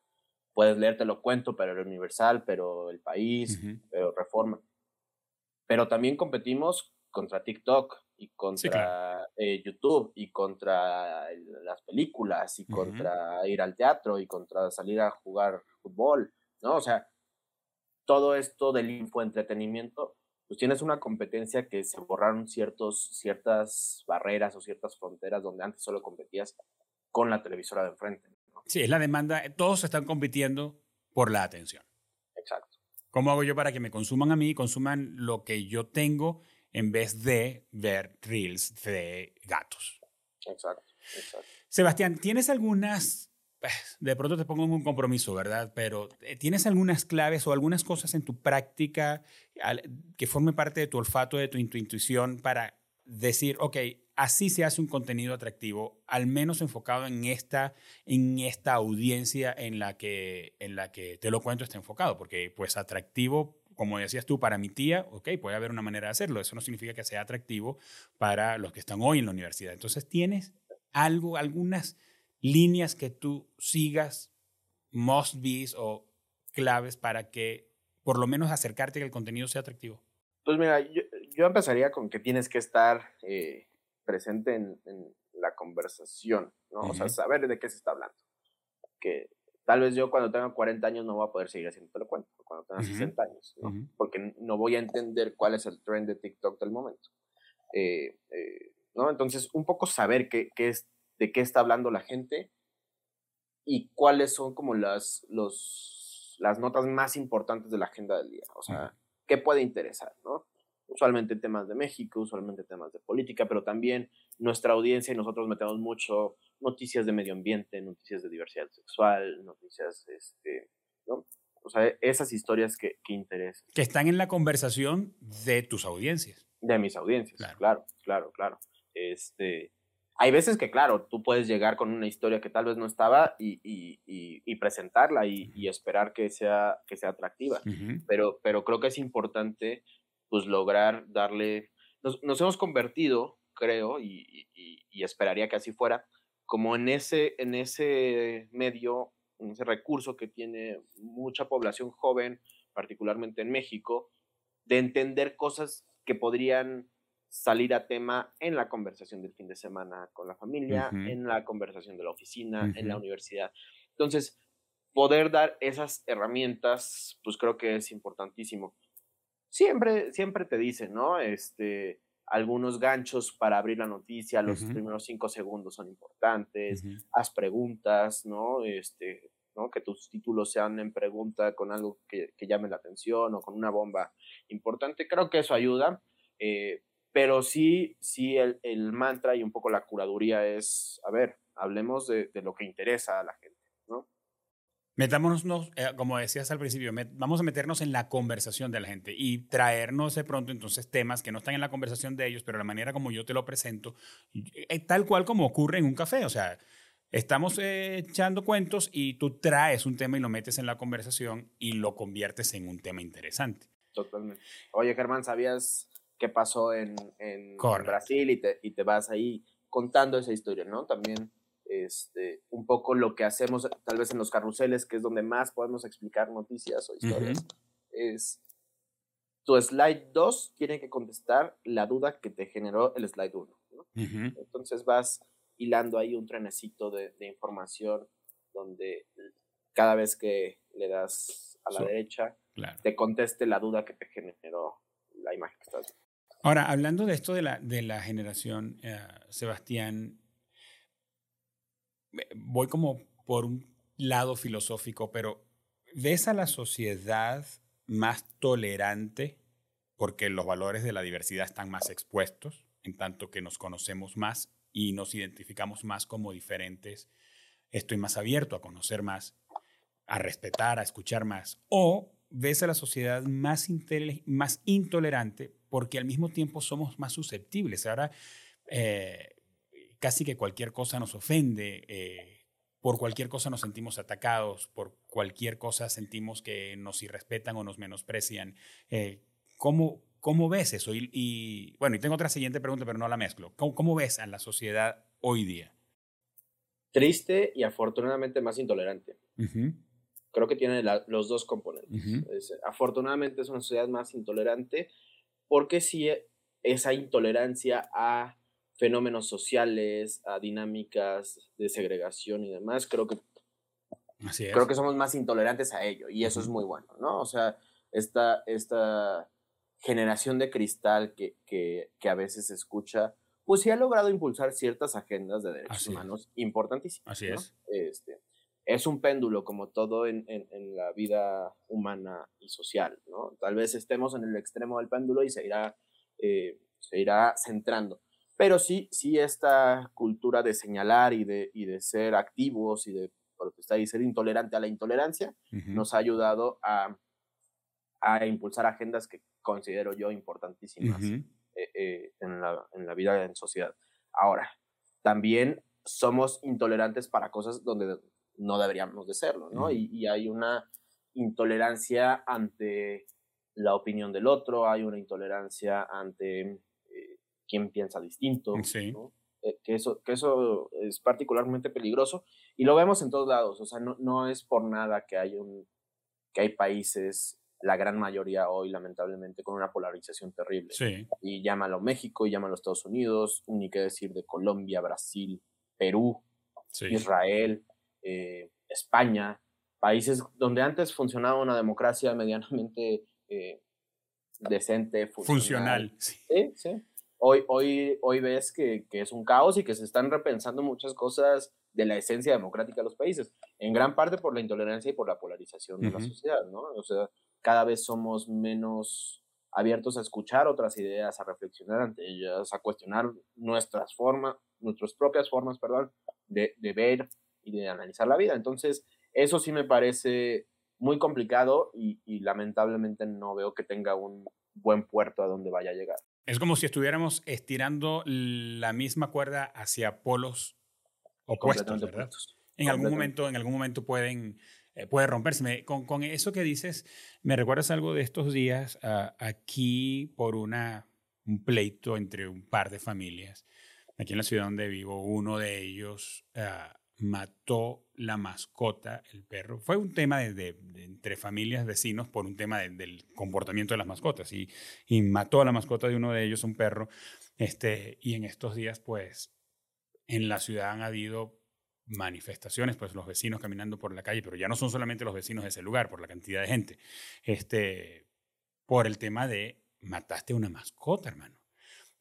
puedes leerte lo cuento, pero el Universal, pero el País, pero Reforma. Pero también competimos contra TikTok y contra eh, YouTube y contra las películas y contra ir al teatro y contra salir a jugar fútbol, ¿no? O sea, todo esto del infoentretenimiento pues tienes una competencia que se borraron ciertos, ciertas barreras o ciertas fronteras donde antes solo competías con la televisora de enfrente. Sí, es la demanda, todos están compitiendo por la atención. Exacto. ¿Cómo hago yo para que me consuman a mí, consuman lo que yo tengo en vez de ver reels de gatos? Exacto, exacto. Sebastián, ¿tienes algunas de pronto te pongo en un compromiso, ¿verdad? Pero eh, ¿tienes algunas claves o algunas cosas en tu práctica que formen parte de tu olfato, de tu intuición para decir, ok, así se hace un contenido atractivo, al menos enfocado en esta, en esta audiencia en la, que, en la que te lo cuento está enfocado? Porque pues atractivo como decías tú, para mi tía, ok, puede haber una manera de hacerlo. Eso no significa que sea atractivo para los que están hoy en la universidad. Entonces, ¿tienes algo, algunas líneas que tú sigas, must be's o claves para que por lo menos acercarte a que el contenido sea atractivo? Pues mira, yo, empezaría con que tienes que estar eh, presente en, la conversación, ¿no? O sea, saber de qué se está hablando. Que tal vez yo cuando tenga 40 años no voy a poder seguir haciendo lo cuento, cuando tenga 60 años, ¿no? Porque no voy a entender cuál es el trend de TikTok del momento. Eh, eh, ¿no? Entonces, un poco saber qué, qué es de qué está hablando la gente y cuáles son como las, los, las notas más importantes de la agenda del día. O sea, qué puede interesar, ¿no? Usualmente temas de México, usualmente temas de política, pero también nuestra audiencia y nosotros metemos mucho noticias de medio ambiente, noticias de diversidad sexual, noticias, este, ¿no? O sea, esas historias que, que interesan. Que están en la conversación de tus audiencias. De mis audiencias, claro, claro, claro. Este, hay veces que, claro, tú puedes llegar con una historia que tal vez no estaba y, y, presentarla y, esperar que sea, que sea atractiva. pero, pero creo que es importante pues lograr darle... Nos, nos hemos convertido, creo, y, esperaría que así fuera, como en ese, en ese medio, en ese recurso que tiene mucha población joven, particularmente en México, de entender cosas que podrían salir a tema en la conversación del fin de semana con la familia, en la conversación de la oficina, en la universidad. Entonces, poder dar esas herramientas, pues creo que es importantísimo. Siempre, siempre te dicen, ¿no? Este, algunos ganchos para abrir la noticia, los primeros cinco segundos son importantes, haz preguntas, ¿no? Este, ¿no? Que tus títulos sean en pregunta con algo que, llame la atención o con una bomba importante. Creo que eso ayuda. Eh, pero sí, sí el, el, mantra y un poco la curaduría es, a ver, hablemos de, de lo que interesa a la gente, ¿no? Metámonos, eh, como decías al principio, vamos a meternos en la conversación de la gente y traernos de pronto entonces temas que no están en la conversación de ellos, pero la manera como yo te lo presento, eh, tal cual como ocurre en un café. O sea, estamos eh, echando cuentos y tú traes un tema y lo metes en la conversación y lo conviertes en un tema interesante. Totalmente. Oye, Germán, ¿sabías qué pasó en, en Brasil y te, y te vas ahí contando esa historia, ¿no? También este, un poco lo que hacemos tal vez en los carruseles, que es donde más podemos explicar noticias o historias, es tu slide 2 tiene que contestar la duda que te generó el slide 1. Entonces vas hilando ahí un trenecito de, información donde cada vez que le das a la derecha, te conteste la duda que te generó la imagen que estás viendo. Ahora, hablando de esto de la, de la generación, eh, Sebastián, voy como por un lado filosófico, pero ¿ves a la sociedad más tolerante porque los valores de la diversidad están más expuestos, en tanto que nos conocemos más y nos identificamos más como diferentes? Estoy más abierto a conocer más, a respetar, a escuchar más. O ves a la sociedad más, más intolerante porque al mismo tiempo somos más susceptibles. Ahora, eh, casi que cualquier cosa nos ofende, eh, por cualquier cosa nos sentimos atacados, por cualquier cosa sentimos que nos irrespetan o nos menosprecian. Eh, ¿cómo, ¿Cómo ves eso? Y, bueno, y tengo otra siguiente pregunta, pero no la mezclo. ¿Cómo, ves a la sociedad hoy día? Triste y afortunadamente más intolerante. Creo que tiene los dos componentes. afortunadamente es una sociedad más intolerante porque si esa intolerancia a fenómenos sociales, a dinámicas de segregación y demás, creo que, creo que somos más intolerantes a ello y eso es muy bueno, ¿no? O sea, esta, esta generación de cristal que, que, que, a veces se escucha, pues sí ha logrado impulsar ciertas agendas de derechos humanos importantísimas. Así es. Este, es un péndulo como todo en, en, en, la vida humana y social, ¿no? Tal vez estemos en el extremo del péndulo y se irá, eh, se irá centrando pero sí, sí esta cultura de señalar y de, y de ser activos y de protestar y ser intolerante a la intolerancia nos ha ayudado a, a, impulsar agendas que considero yo importantísimas eh, eh, en, la, en la vida en sociedad. Ahora, también somos intolerantes para cosas donde no deberíamos de serlo, ¿no? y, y, hay una intolerancia ante la opinión del otro, hay una intolerancia ante quién piensa distinto, eh, que, eso, que eso es particularmente peligroso y lo vemos en todos lados, o sea, no, no es por nada que hay, un, que hay países, la gran mayoría hoy lamentablemente, con una polarización terrible. Y llámalo México, y llámalo Estados Unidos, ni qué decir de Colombia, Brasil, Perú, Israel, eh, España, países donde antes funcionaba una democracia medianamente eh, decente, funcional. funcional. Sí, sí hoy, hoy, hoy ves que, que, es un caos y que se están repensando muchas cosas de la esencia democrática de los países, en gran parte por la intolerancia y por la polarización de la sociedad, ¿no? O sea, cada vez somos menos abiertos a escuchar otras ideas, a reflexionar ante ellas, a cuestionar nuestras formas, nuestras propias formas, perdón, de, de ver y de analizar la vida. Entonces, eso sí me parece muy complicado y, y lamentablemente no veo que tenga un buen puerto a donde vaya a llegar. Es como si estuviéramos estirando la misma cuerda hacia polos opuestos, ¿verdad? En algún momento, en algún momento pueden, eh, puede romperse. con, con, eso que dices, me recuerdas algo de estos días ah, aquí por una, un pleito entre un par de familias. Aquí en la ciudad donde vivo, uno de ellos uh, mató la mascota, el perro. Fue un tema de, entre familias, vecinos, por un tema del comportamiento de las mascotas. Y, mató a la mascota de uno de ellos, un perro. Este, y en estos días, pues, en la ciudad han habido manifestaciones, pues los vecinos caminando por la calle, pero ya no son solamente los vecinos de ese lugar, por la cantidad de gente, este, por el tema de mataste una mascota, hermano.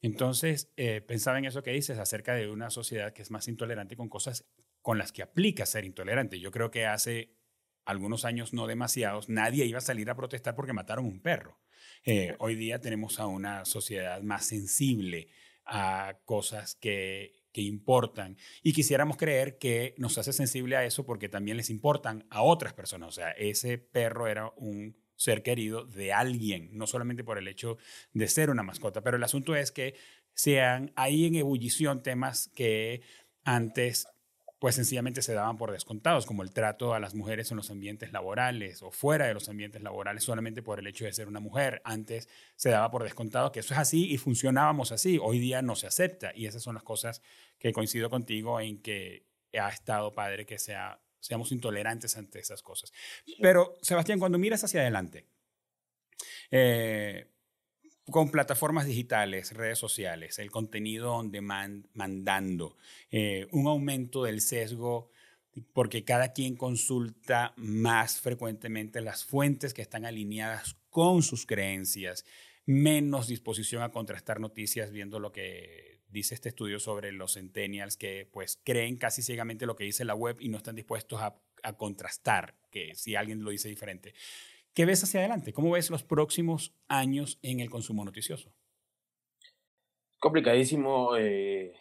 Entonces, eh, pensaba en eso que dices acerca de una sociedad que es más intolerante con cosas con las que aplica ser intolerante. Yo creo que hace algunos años no demasiados, nadie iba a salir a protestar porque mataron un perro. Eh, hoy día tenemos a una sociedad más sensible a cosas que, que importan y quisiéramos creer que nos hace sensible a eso porque también les importan a otras personas. O sea, ese perro era un ser querido de alguien, no solamente por el hecho de ser una mascota, pero el asunto es que sean ahí en ebullición temas que antes pues sencillamente se daban por descontados, como el trato a las mujeres en los ambientes laborales o fuera de los ambientes laborales solamente por el hecho de ser una mujer. Antes se daba por descontado que eso es así y funcionábamos así. Hoy día no se acepta y esas son las cosas que coincido contigo en que ha estado padre que sea, seamos intolerantes ante esas cosas. Pero, Sebastián, cuando miras hacia adelante, eh, con plataformas digitales, redes sociales, el contenido on demand mandando, eh, un aumento del sesgo porque cada quien consulta más frecuentemente las fuentes que están alineadas con sus creencias, menos disposición a contrastar noticias viendo lo que dice este estudio sobre los centennials que pues creen casi ciegamente lo que dice la web y no están dispuestos a, a contrastar que si alguien lo dice diferente. ¿Qué ves hacia adelante? ¿Cómo ves los próximos años en el consumo noticioso? Complicadísimo eh,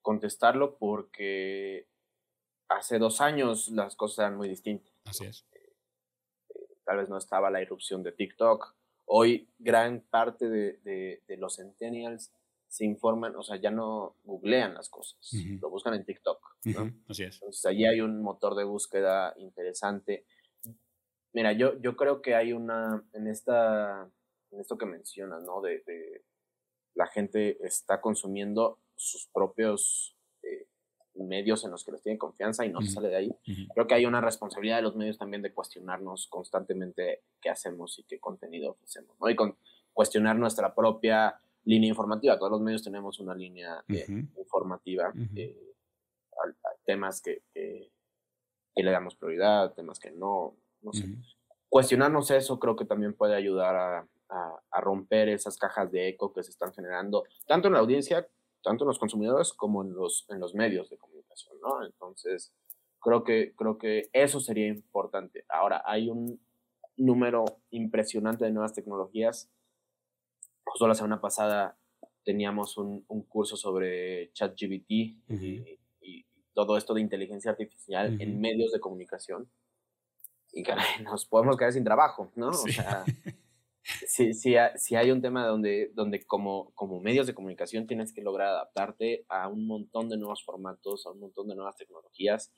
contestarlo porque hace dos años las cosas eran muy distintas. Así es. Eh, tal vez no estaba la irrupción de TikTok. Hoy gran parte de, los centennials se informan, o sea, ya no googlean las cosas, lo buscan en TikTok. Así es. Entonces allí hay un motor de búsqueda interesante Mira, yo, yo creo que hay una, en, esta, en esto que mencionas, ¿no? De, la gente está consumiendo sus propios eh, medios en los que les tiene confianza y no se sale de ahí. Creo que hay una responsabilidad de los medios también de cuestionarnos constantemente qué hacemos y qué contenido ofrecemos, ¿no? Y con, cuestionar nuestra propia línea informativa. Todos los medios tenemos una línea eh, informativa, eh, a, temas que, que, que, le damos prioridad, temas que no, no sé. Cuestionarnos eso creo que también puede ayudar a, a, romper esas cajas de eco que se están generando, tanto en la audiencia, tanto en los consumidores como en los, en los medios de comunicación, ¿no? Entonces, creo que, creo que eso sería importante. Ahora, hay un número impresionante de nuevas tecnologías. Justo la semana pasada teníamos un, un curso sobre ChatGPT y, y, todo esto de inteligencia artificial en medios de comunicación y caray, nos podemos quedar sin trabajo, ¿no? O sea, si, si, si, hay un tema donde, donde como, como medios de comunicación tienes que lograr adaptarte a un montón de nuevos formatos, a un montón de nuevas tecnologías,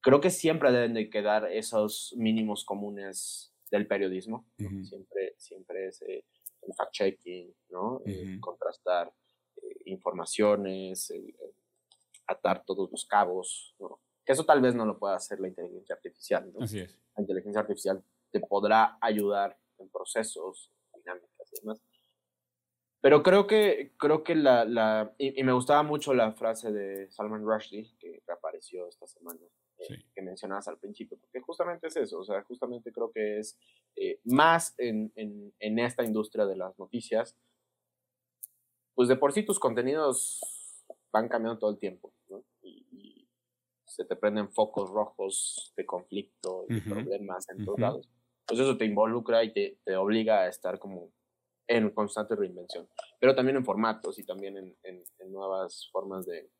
creo que siempre deben de quedar esos mínimos comunes del periodismo. Siempre, siempre es eh, el fact-checking, ¿no? contrastar eh, informaciones, atar todos los cabos, ¿no? Que eso tal vez no lo pueda hacer la inteligencia artificial, ¿no? Así es. La inteligencia artificial te podrá ayudar en procesos, dinámicas y demás. Pero creo que, creo que la, la y, me gustaba mucho la frase de Salman Rushdie, que apareció esta semana, eh, que mencionabas al principio, porque justamente es eso, o sea, justamente creo que es eh, más en, en, en, esta industria de las noticias, pues de por sí tus contenidos van cambiando todo el tiempo. Se te prenden focos rojos de conflicto y problemas en todos lados. Pues eso te involucra y te, te, obliga a estar como en constante reinvención, pero también en formatos y también en, en, nuevas formas de,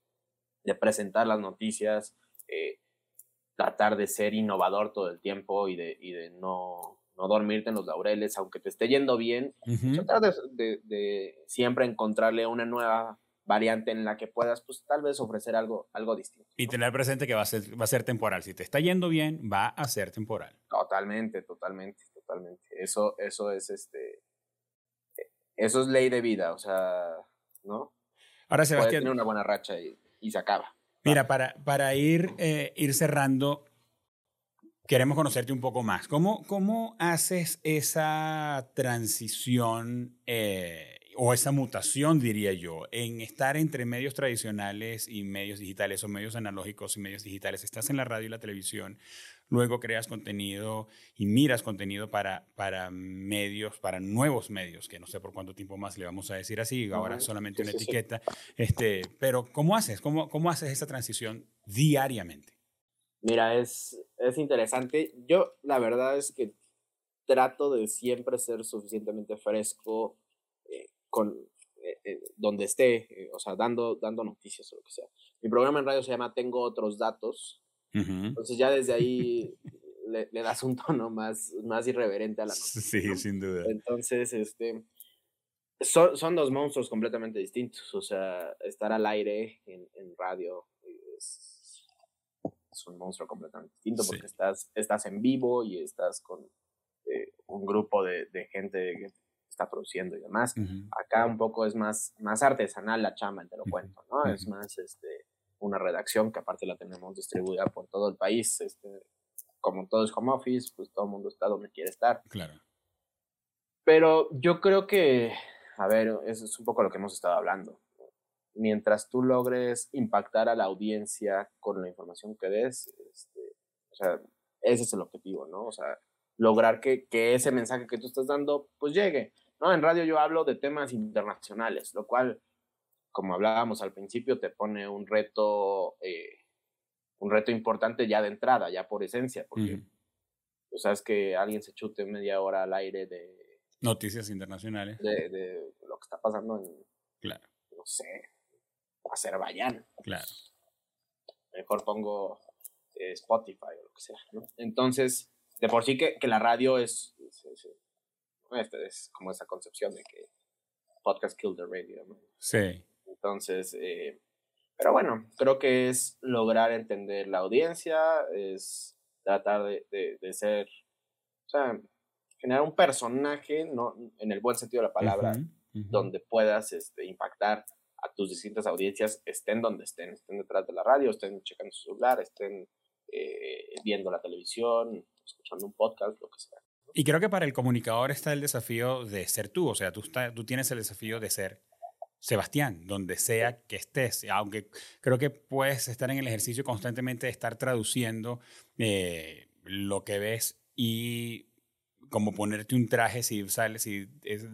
de, presentar las noticias, eh, tratar de ser innovador todo el tiempo y de, y de no, no dormirte en los laureles, aunque te esté yendo bien, tratar de, de, siempre encontrarle una nueva variante en la que puedas, pues tal vez ofrecer algo, algo distinto. Y tener presente que va a, ser, va a ser temporal. Si te está yendo bien, va a ser temporal. Totalmente, totalmente, totalmente. Eso, eso es este, eso es ley de vida, o sea, ¿no? Ahora Sebastián. Tiene una buena racha y, y se acaba. Mira, para, para ir, eh, ir cerrando, queremos conocerte un poco más. ¿Cómo, cómo haces esa transición? Eh, o esa mutación, diría yo, en estar entre medios tradicionales y medios digitales o medios analógicos y medios digitales. Estás en la radio y la televisión, luego creas contenido y miras contenido para, para medios, para nuevos medios, que no sé por cuánto tiempo más le vamos a decir así, ahora solamente una etiqueta. Este, pero ¿cómo haces? ¿Cómo, ¿Cómo haces esa transición diariamente? Mira, es, es interesante. Yo la verdad es que trato de siempre ser suficientemente fresco con eh, eh, donde esté, o sea, dando, dando noticias o lo que sea. Mi programa en radio se llama Tengo otros datos. Entonces ya desde ahí le, das un tono más, más irreverente a la noticia. Sí, sin duda. Entonces, este, son, son dos monstruos completamente distintos. O sea, estar al aire en, en radio es, es, un monstruo completamente distinto porque estás, estás en vivo y estás con eh, un grupo de, de, gente que está produciendo y demás. Acá un poco es más, más artesanal la chamba, te lo cuento, ¿no? Es más este, una redacción que aparte la tenemos distribuida por todo el país. Este, como todo es home office, pues todo el mundo está donde quiere estar. Claro. Pero yo creo que, a ver, eso es un poco lo que hemos estado hablando. Mientras tú logres impactar a la audiencia con la información que des, este, o sea, ese es el objetivo, ¿no? O sea, lograr que, que, ese mensaje que tú estás dando, pues llegue. ¿No? En radio yo hablo de temas internacionales, lo cual, como hablábamos al principio, te pone un reto, eh, un reto importante ya de entrada, ya por esencia, porque tú sabes que alguien se chute media hora al aire de... Noticias internacionales. De, de lo que está pasando en, claro. no sé, Azerbaiyán. Claro. Mejor pongo eh, Spotify o lo que sea, ¿no? Entonces, de por sí que, que la radio es, este, es, como esa concepción de que podcast kill the radio. Sí. Entonces, eh, pero bueno, creo que es lograr entender la audiencia, es tratar de, de, de ser, o sea, generar un personaje, no, en el buen sentido de la palabra, donde puedas este, impactar a tus distintas audiencias, estén donde estén, estén detrás de la radio, estén checando su celular, estén eh, viendo la televisión, escuchando un podcast, lo que sea. Y creo que para el comunicador está el desafío de ser tú, o sea, tú, tú tienes el desafío de ser Sebastián, donde sea que estés, aunque creo que puedes estar en el ejercicio constantemente de estar traduciendo eh, lo que ves y como ponerte un traje si sales, si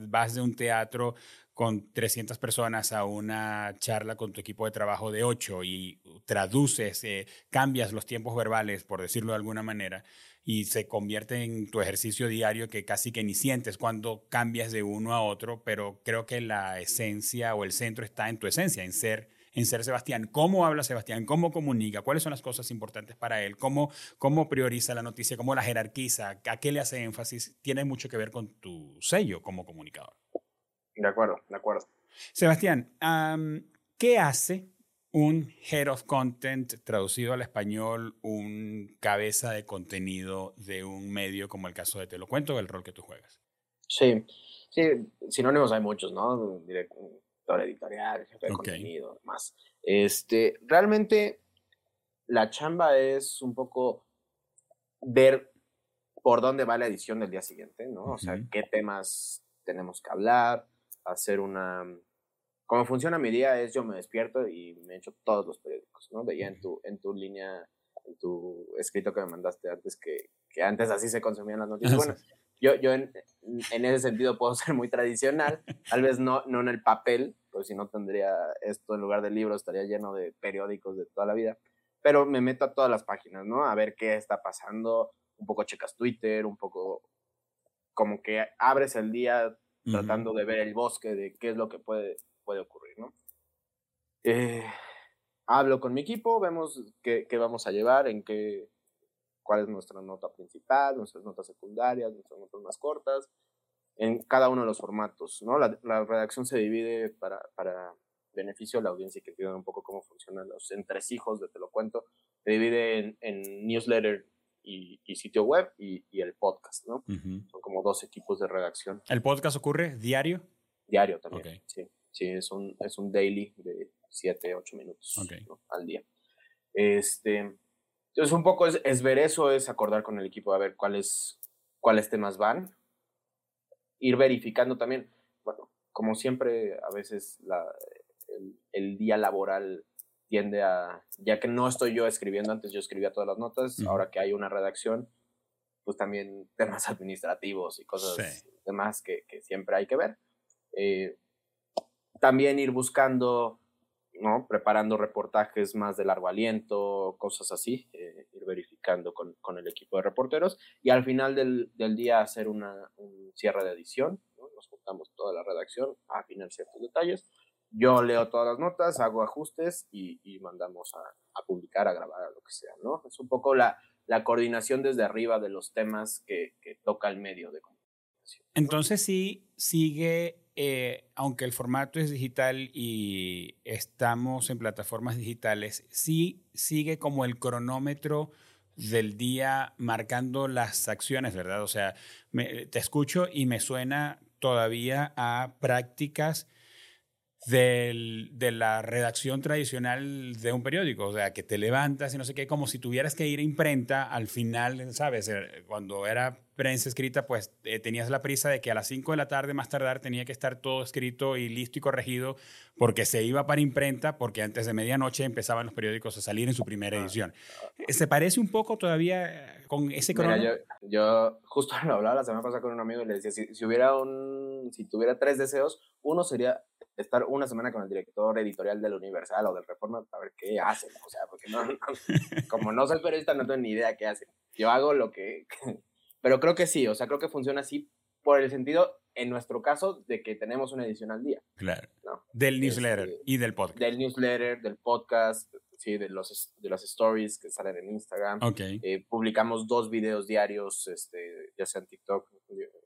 vas de un teatro con 300 personas a una charla con tu equipo de trabajo de 8 y traduces, eh, cambias los tiempos verbales, por decirlo de alguna manera, y se convierte en tu ejercicio diario que casi que ni sientes cuando cambias de uno a otro, pero creo que la esencia o el centro está en tu esencia, en ser en ser Sebastián. ¿Cómo habla Sebastián? ¿Cómo comunica? ¿Cuáles son las cosas importantes para él? ¿Cómo, cómo prioriza la noticia? ¿Cómo la jerarquiza? ¿A qué le hace énfasis? Tiene mucho que ver con tu sello como comunicador. De acuerdo, de acuerdo. Sebastián, ¿qué hace un Head of Content traducido al español, un cabeza de contenido de un medio como el caso de Te lo cuento, el rol que tú juegas? Sí, sí, sinónimos hay muchos, ¿no? Director editorial, jefe de contenido, más. Este, realmente la chamba es un poco ver por dónde va la edición del día siguiente, ¿no? O sea, qué temas tenemos que hablar, hacer una cómo funciona mi día es yo me despierto y me echo todos los periódicos, ¿no? Veía en tu, en tu línea, en tu escrito que me mandaste antes, que, que antes así se consumían las noticias. Bueno, yo, yo en, en, ese sentido puedo ser muy tradicional, tal vez no, no en el papel, pues si no tendría esto en lugar de libros, estaría lleno de periódicos de toda la vida, pero me meto a todas las páginas, ¿no? A ver qué está pasando, un poco checas Twitter, un poco como que abres el día tratando de ver el bosque, de qué es lo que puede puede ocurrir, ¿no? Eh, hablo con mi equipo, vemos qué, qué, vamos a llevar, en qué, cuál es nuestra nota principal, nuestras notas secundarias, nuestras notas más cortas, en cada uno de los formatos, ¿no? La, la redacción se divide para, para, beneficio de la audiencia que entiendan un poco cómo funcionan los entresijos de Te lo cuento, se divide en, en newsletter y, y, sitio web y, y, el podcast, ¿no? Son como dos equipos de redacción. ¿El podcast ocurre diario? Diario también, sí. Sí, es un, es un daily de 7, 8 minutos al día. Este, entonces, un poco es, es, ver eso, es acordar con el equipo a ver cuáles, cuáles temas van. Ir verificando también, bueno, como siempre, a veces la, el, el, día laboral tiende a, ya que no estoy yo escribiendo, antes yo escribía todas las notas, ahora que hay una redacción, pues también temas administrativos y cosas, sí. demás que, que, siempre hay que ver. Eh, también ir buscando ¿no? Preparando reportajes más de largo aliento, cosas así, eh, ir verificando con, con, el equipo de reporteros y al final del, del día hacer una, un cierre de edición, nos juntamos toda la redacción, a afinar ciertos detalles. Yo leo todas las notas, hago ajustes y, mandamos a, publicar, a grabar, a lo que sea, ¿no? Es un poco la, coordinación desde arriba de los temas que, que toca el medio de comunicación. Entonces sí sigue eh, aunque el formato es digital y estamos en plataformas digitales, sí sigue como el cronómetro del día marcando las acciones, ¿verdad? O sea, me, te escucho y me suena todavía a prácticas del, de la redacción tradicional de un periódico, o sea, que te levantas y no sé qué, como si tuvieras que ir a imprenta al final, ¿sabes? Eh, cuando era prensa escrita, pues eh, tenías la prisa de que a las 5 de la tarde más tardar tenía que estar todo escrito y listo y corregido porque se iba para imprenta, porque antes de medianoche empezaban los periódicos a salir en su primera ah, edición. Ah. ¿Se parece un poco todavía con ese cronómetro? Yo, yo, justo lo hablaba la semana pasada con un amigo y le decía, si, si hubiera un, si tuviera tres deseos, uno sería estar una semana con el director editorial del Universal o del Reforma para ver qué hacen. O sea, porque no, como no soy periodista, no tengo ni idea qué hacen. Yo hago lo que... Pero creo que sí, o sea, creo que funciona así por el sentido, en nuestro caso, de que tenemos una edición al día. Claro. Del newsletter este, y del podcast. Del newsletter, del podcast, sí, de, los, de las stories que salen en Instagram. Okay. Eh, publicamos dos videos diarios, este, ya sea en TikTok,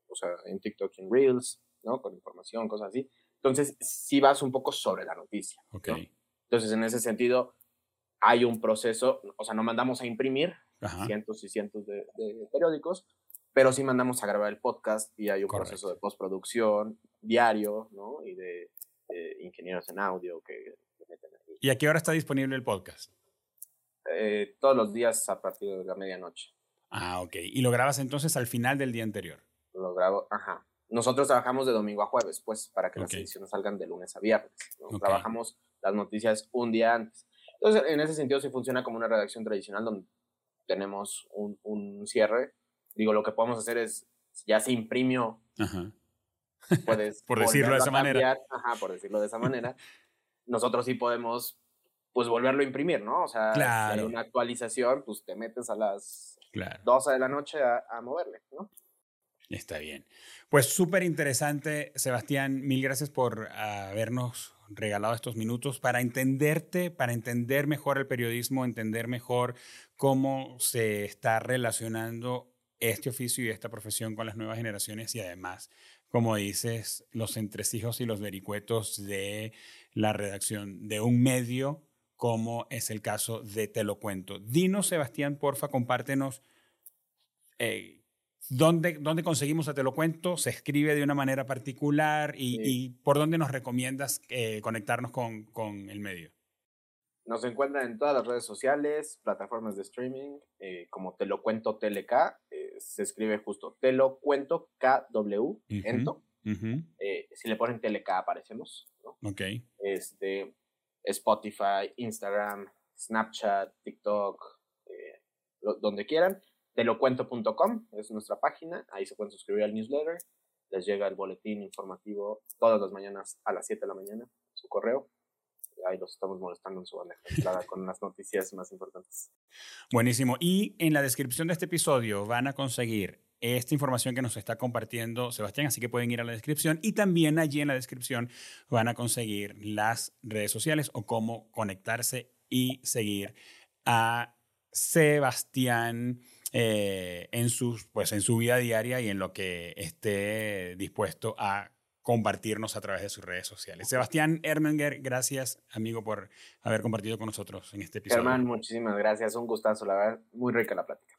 o sea, en TikTok y en Reels, ¿no? Con información, cosas así. Entonces, sí vas un poco sobre la noticia. Okay. Entonces, en ese sentido, hay un proceso, o sea, no mandamos a imprimir cientos y cientos de, periódicos, pero sí mandamos a grabar el podcast y hay un proceso de postproducción diario, ¿no? Y de, ingenieros en audio que, meten ahí. ¿Y a qué hora está disponible el podcast? Eh, todos los días a partir de la medianoche. Ah, ok. ¿Y lo grabas entonces al final del día anterior? Lo grabo, ajá. Nosotros trabajamos de domingo a jueves, pues, para que las ediciones salgan de lunes a viernes. Trabajamos las noticias un día antes. Entonces, en ese sentido, sí funciona como una redacción tradicional donde tenemos un, un cierre. Digo, lo que podemos hacer es, ya se imprimió, puedes... por decirlo de esa manera. Ajá, por decirlo de esa manera. Nosotros sí podemos, pues, volverlo a imprimir, ¿no? O sea, claro. si hay una actualización, pues, te metes a las claro. 12 de la noche a, a moverle, ¿no? Está bien. Pues súper interesante, Sebastián. Mil gracias por habernos regalado estos minutos para entenderte, para entender mejor el periodismo, entender mejor cómo se está relacionando este oficio y esta profesión con las nuevas generaciones y además, como dices, los entresijos y los vericuetos de la redacción de un medio como es el caso de Te lo cuento. Dinos, Sebastián, porfa, compártenos eh, ¿Dónde, ¿Dónde, conseguimos a Te lo cuento? ¿Se escribe de una manera particular? ¿Y, y por dónde nos recomiendas eh, conectarnos con, con, el medio? Nos encuentran en todas las redes sociales, plataformas de streaming, eh, como Te lo cuento TLK. Eh, se escribe justo Te lo cuento KW, ento. si le ponen TLK aparecemos. ¿no? Ok. Este, Spotify, Instagram, Snapchat, TikTok, donde quieran telocuento.com es nuestra página, ahí se pueden suscribir al newsletter, les llega el boletín informativo todas las mañanas a las 7 de la mañana, su correo. Ahí los estamos molestando en su bandeja con las noticias más importantes. Buenísimo. Y en la descripción de este episodio van a conseguir esta información que nos está compartiendo Sebastián, así que pueden ir a la descripción y también allí en la descripción van a conseguir las redes sociales o cómo conectarse y seguir a Sebastián eh, en, sus, pues, en su vida diaria y en lo que esté dispuesto a compartirnos a través de sus redes sociales. Sebastián Ermenger, gracias, amigo, por haber compartido con nosotros en este episodio. Germán, muchísimas gracias. Un gustazo, la verdad. Muy rica la plática.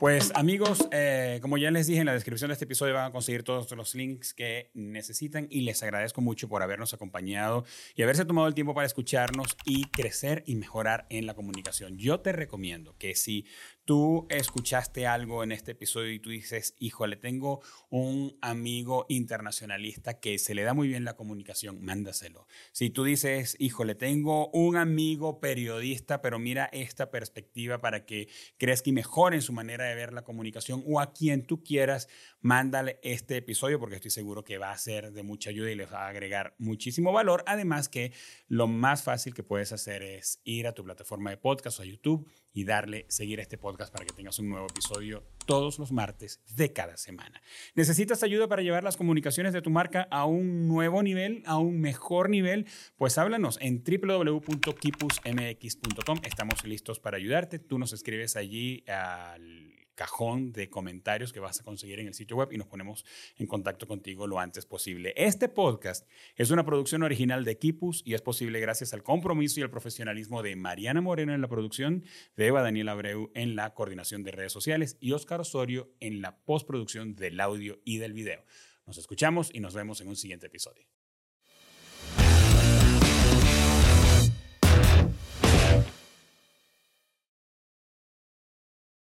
Pues amigos, eh, como ya les dije en la descripción de este episodio van a conseguir todos los links que necesitan y les agradezco mucho por habernos acompañado y haberse tomado el tiempo para escucharnos y crecer y mejorar en la comunicación. Yo te recomiendo que si tú escuchaste algo en este episodio y tú dices, híjole, tengo un amigo internacionalista que se le da muy bien la comunicación, mándaselo. Si tú dices, híjole, tengo un amigo periodista, pero mira esta perspectiva para que crezca y mejore en su manera de ver la comunicación o a quien tú quieras, mándale este episodio porque estoy seguro que va a ser de mucha ayuda y les va a agregar muchísimo valor. Además que lo más fácil que puedes hacer es ir a tu plataforma de podcast o a YouTube y darle seguir este podcast para que tengas un nuevo episodio todos los martes de cada semana. ¿Necesitas ayuda para llevar las comunicaciones de tu marca a un nuevo nivel, a un mejor nivel? Pues háblanos en www.kipusmx.com. Estamos listos para ayudarte. Tú nos escribes allí al cajón de comentarios que vas a conseguir en el sitio web y nos ponemos en contacto contigo lo antes posible. Este podcast es una producción original de Kipus y es posible gracias al compromiso y el profesionalismo de Mariana Moreno en la producción, de Eva Daniel Abreu en la coordinación de redes sociales y Oscar Osorio en la postproducción del audio y del video. Nos escuchamos y nos vemos en un siguiente episodio.